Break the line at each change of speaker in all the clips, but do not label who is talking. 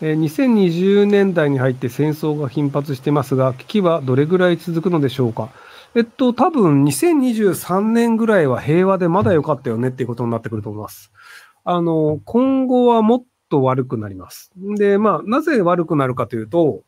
2020年代に入って戦争が頻発してますが、危機はどれぐらい続くのでしょうか？えっと、多分2023年ぐらいは平和でまだ良かったよねっていうことになってくると思います。あの、今後はもっと悪くなります。で、まあ、なぜ悪くなるかというと、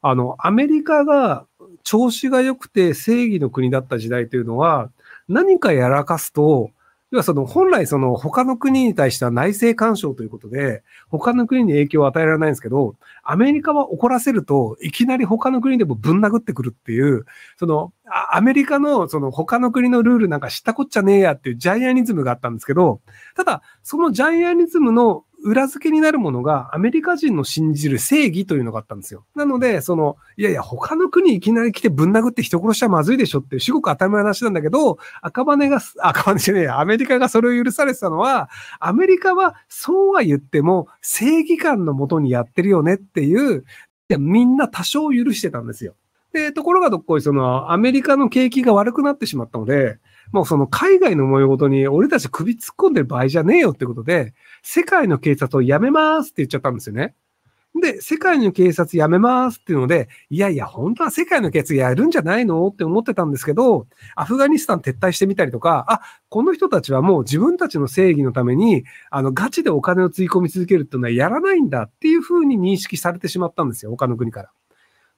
あの、アメリカが調子が良くて正義の国だった時代というのは、何かやらかすと、要はその本来その他の国に対しては内政干渉ということで、他の国に影響を与えられないんですけど、アメリカは怒らせると、いきなり他の国でもぶん殴ってくるっていう、その、アメリカのその他の国のルールなんか知ったこっちゃねえやっていうジャイアニズムがあったんですけど、ただ、そのジャイアニズムの裏付けになるものがアメリカ人の信じる正義というのがあったんですよ。なので、その、いやいや、他の国いきなり来てぶん殴って人殺しちゃまずいでしょっていう至極当たり前の話なんだけど、赤羽が、赤羽じゃねえ、アメリカがそれを許されてたのは、アメリカはそうは言っても正義感のもとにやってるよねっていう、い、みんな多少許してたんですよ。で、ところがどっこい、その、アメリカの景気が悪くなってしまったので、もうその海外の模様ごとに俺たち首突っ込んでる場合じゃねえよってことで、世界の警察をやめますって言っちゃったんですよね。で、世界の警察やめますっていうので、いやいや、本当は世界の警察やるんじゃないのって思ってたんですけど、アフガニスタン撤退してみたりとか、あ、この人たちはもう自分たちの正義のために、あの、ガチでお金をつぎ込み続けるっていうのはやらないんだっていうふうに認識されてしまったんですよ、他の国から。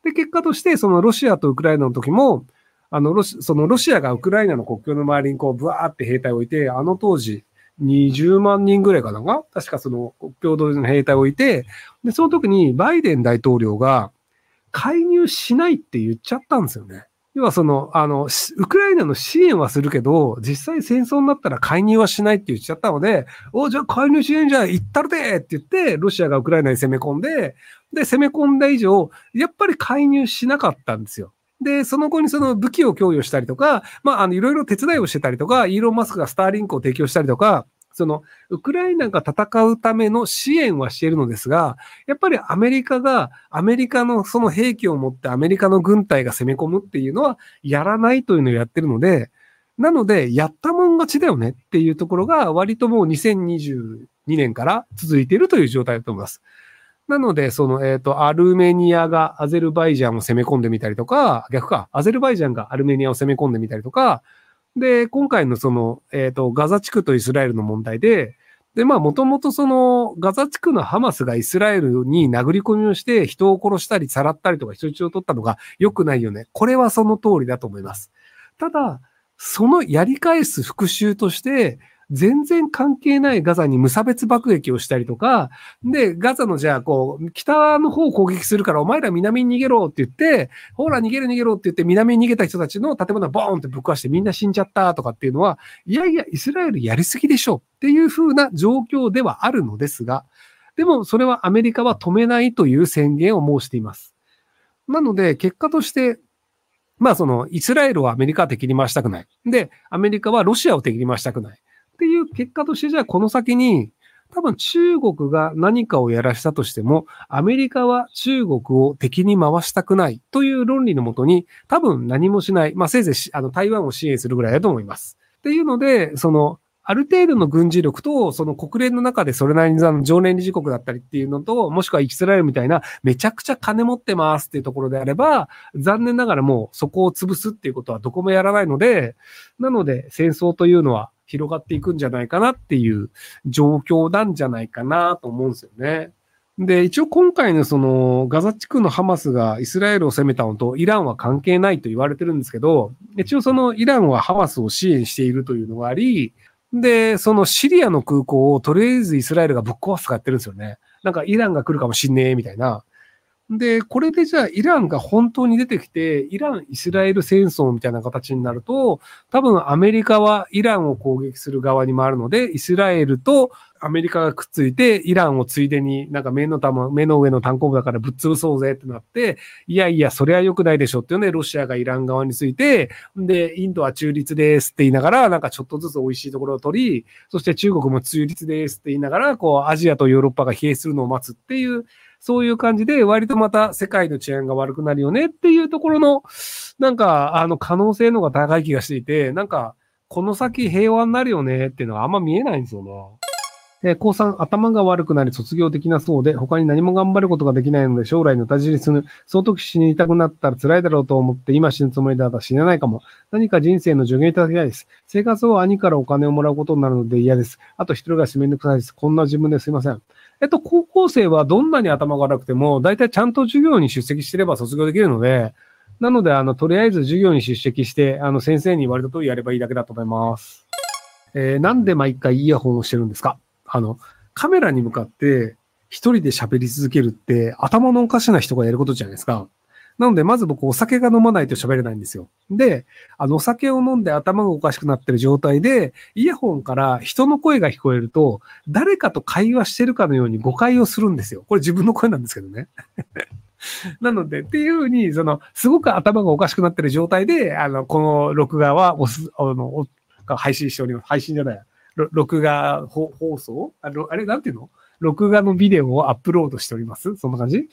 で、結果として、そのロシアとウクライナの時も、あの、ロシ、そのロシアがウクライナの国境の周りにこう、ブワーって兵隊を置いて、あの当時、20万人ぐらいかな？確かその国境同士の兵隊を置いて、で、その時にバイデン大統領が介入しないって言っちゃったんですよね。要はその、あの、ウクライナの支援はするけど、実際戦争になったら介入はしないって言っちゃったので、お、じゃあ介入しないんじゃ行ったるでって言って、ロシアがウクライナに攻め込んで、で、攻め込んだ以上、やっぱり介入しなかったんですよ。で、その後にその武器を供与したりとか、まあ、あの、いろいろ手伝いをしてたりとか、イーロン・マスクがスターリンクを提供したりとか、その、ウクライナが戦うための支援はしているのですが、やっぱりアメリカが、アメリカのその兵器を持ってアメリカの軍隊が攻め込むっていうのはやらないというのをやってるので、なので、やったもん勝ちだよねっていうところが、割ともう2022年から続いているという状態だと思います。なので、その、えっ、ー、と、アルメニアがアゼルバイジャンを攻め込んでみたりとか、逆か、アゼルバイジャンがアルメニアを攻め込んでみたりとか、で、今回のその、えっ、ー、と、ガザ地区とイスラエルの問題で、で、まあ、もともとその、ガザ地区のハマスがイスラエルに殴り込みをして人を殺したり、さらったりとか人質を取ったのが良くないよね。これはその通りだと思います。ただ、そのやり返す復讐として、全然関係ないガザに無差別爆撃をしたりとか、で、ガザのじゃあ、こう、北の方を攻撃するから、お前ら南に逃げろって言って、ほら逃げる逃げろって言って南に逃げた人たちの建物をボーンってぶっ壊してみんな死んじゃったとかっていうのは、いやいや、イスラエルやりすぎでしょっていう風な状況ではあるのですが、でもそれはアメリカは止めないという宣言を申しています。なので、結果として、まあその、イスラエルはアメリカは敵に回したくない。で、アメリカはロシアを敵に回したくない。っていう結果として、じゃあこの先に、多分中国が何かをやらしたとしても、アメリカは中国を敵に回したくないという論理のもとに、多分何もしない。まあ、せいぜいあの台湾を支援するぐらいだと思います。っていうので、その、ある程度の軍事力と、その国連の中でそれなりにの常連理事国だったりっていうのと、もしくはイスラエルみたいなめちゃくちゃ金持ってますっていうところであれば、残念ながらもうそこを潰すっていうことはどこもやらないので、なので戦争というのは広がっていくんじゃないかなっていう状況なんじゃないかなと思うんですよね。で、一応今回のそのガザ地区のハマスがイスラエルを攻めたのとイランは関係ないと言われてるんですけど、一応そのイランはハマスを支援しているというのがあり、で、そのシリアの空港をとりあえずイスラエルがぶっ壊すとかやってるんですよね。なんかイランが来るかもしんねえみたいな。で、これでじゃあイランが本当に出てきて、イラン・イスラエル戦争みたいな形になると、多分アメリカはイランを攻撃する側に回るので、イスラエルとアメリカがくっついて、イランをついでになんか目の玉、目の上の単行部だからぶっ潰そうぜってなって、いやいや、それは良くないでしょっていうね、ロシアがイラン側について、で、インドは中立ですって言いながら、なんかちょっとずつ美味しいところを取り、そして中国も中立ですって言いながら、こう、アジアとヨーロッパが疲弊するのを待つっていう、そういう感じで、割とまた世界の治安が悪くなるよねっていうところの、なんか、あの、可能性の方が高い気がしていて、なんか、この先平和になるよねっていうのはあんま見えないんですよね。えー、高3、頭が悪くなり卒業できなそうで、他に何も頑張ることができないので、将来の大事にする。その時死にたくなったら辛いだろうと思って、今死ぬつもりだったら死ねないかも。何か人生の助言いただきたいです。生活を兄からお金をもらうことになるので嫌です。あと一人暮らしめんどくさいです。こんな自分ですいません。えっと、高校生はどんなに頭が悪くても、大体ちゃんと授業に出席してれば卒業できるので、なので、あの、とりあえず授業に出席して、あの、先生に言われた通りやればいいだけだと思います。えー、なんで毎回イヤホンをしてるんですか？あの、カメラに向かって一人で喋り続けるって頭のおかしな人がやることじゃないですか。なので、まず僕お酒が飲まないと喋れないんですよ。で、あの、お酒を飲んで頭がおかしくなってる状態で、イヤホンから人の声が聞こえると、誰かと会話してるかのように誤解をするんですよ。これ自分の声なんですけどね。なので、っていうふうに、その、すごく頭がおかしくなってる状態で、あの、この録画はおす、あの、配信しております。配信じゃない。録画放送？ああれ、なんていうの？録画のビデオをアップロードしておりますそんな感じ？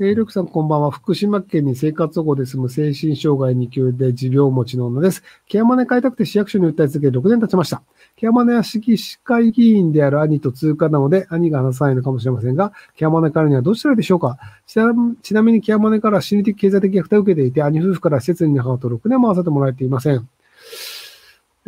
えー、ルクさんこんばんは。福島県に生活保護で住む精神障害2級で持病持ちの女です。ケアマネ買いたくて市役所に訴え続け6年経ちました。ケアマネは市議会議員である兄と通過なので、兄が話さないのかもしれませんが、ケアマネからにはどうしたらいいでしょうかちなみにケアマネから心理的経済的虐待を受けていて、兄夫婦から施設に母と6年も会わせてもらえていません。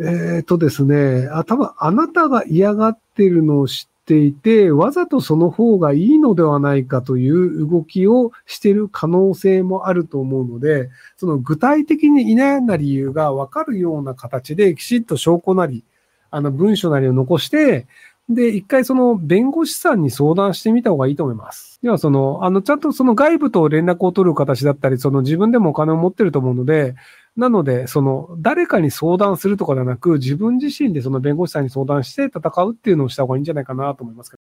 えっ、とですね、あ、多分あなたが嫌がってるのを知ってていて、わざとその方がいいのではないかという動きをしている可能性もあると思うので、その具体的にいないな理由がわかるような形で、きちっと証拠なり、あの文書なりを残して、で、一回その弁護士さんに相談してみた方がいいと思います。要はその、あの、ちゃんとその外部と連絡を取る形だったり、その自分でもお金を持ってると思うので、なので、その、誰かに相談するとかではなく、自分自身でその弁護士さんに相談して戦うっていうのをした方がいいんじゃないかなと思いますけど。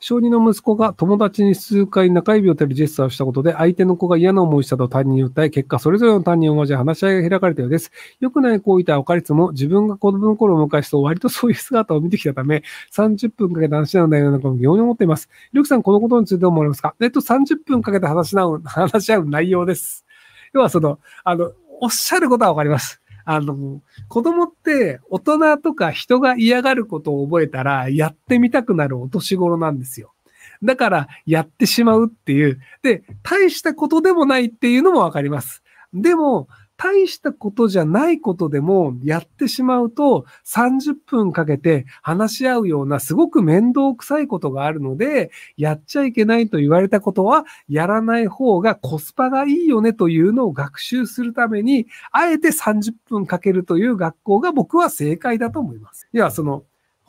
小児の息子が友達に数回中指を照るジェスチャーをしたことで、相手の子が嫌な思いしたと担任に訴え、結果、それぞれの担任を交え話し合いが開かれたようです。良くない行為とは分かりつつも、自分が子供の頃を迎えすと割とそういう姿を見てきたため、30分かけて話し合うんだようなことを疑問に思っています。りょくさん、このことについてどう思われますか？えっと、30分かけて話し合う、話し合う内容です。要はその、あの、おっしゃることはわかります。あの、子供って大人とか人が嫌がることを覚えたらやってみたくなるお年頃なんですよ。だからやってしまうっていう。で、大したことでもないっていうのもわかります。でも、大したことじゃないことでもやってしまうと30分かけて話し合うようなすごく面倒くさいことがあるので、やっちゃいけないと言われたことはやらない方がコスパがいいよねというのを学習するために、あえて30分かけるという学校が僕は正解だと思います。いや、その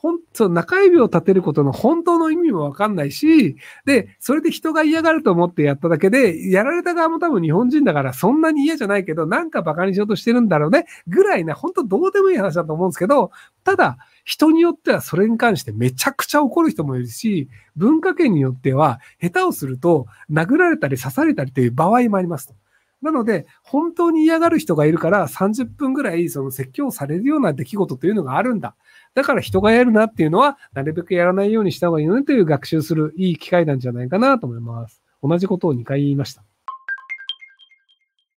本当、中指を立てることの本当の意味もわかんないし、で、それで人が嫌がると思ってやっただけで、やられた側も多分日本人だからそんなに嫌じゃないけど、なんか馬鹿にしようとしてるんだろうね、ぐらいな、本当どうでもいい話だと思うんですけど、ただ、人によってはそれに関してめちゃくちゃ怒る人もいるし、文化圏によっては下手をすると殴られたり刺されたりという場合もありますと。なので、本当に嫌がる人がいるから30分ぐらいその説教されるような出来事というのがあるんだ。だから人がやるなっていうのは、なるべくやらないようにした方がいいよねという学習するいい機会なんじゃないかなと思います。同じことを2回言いました。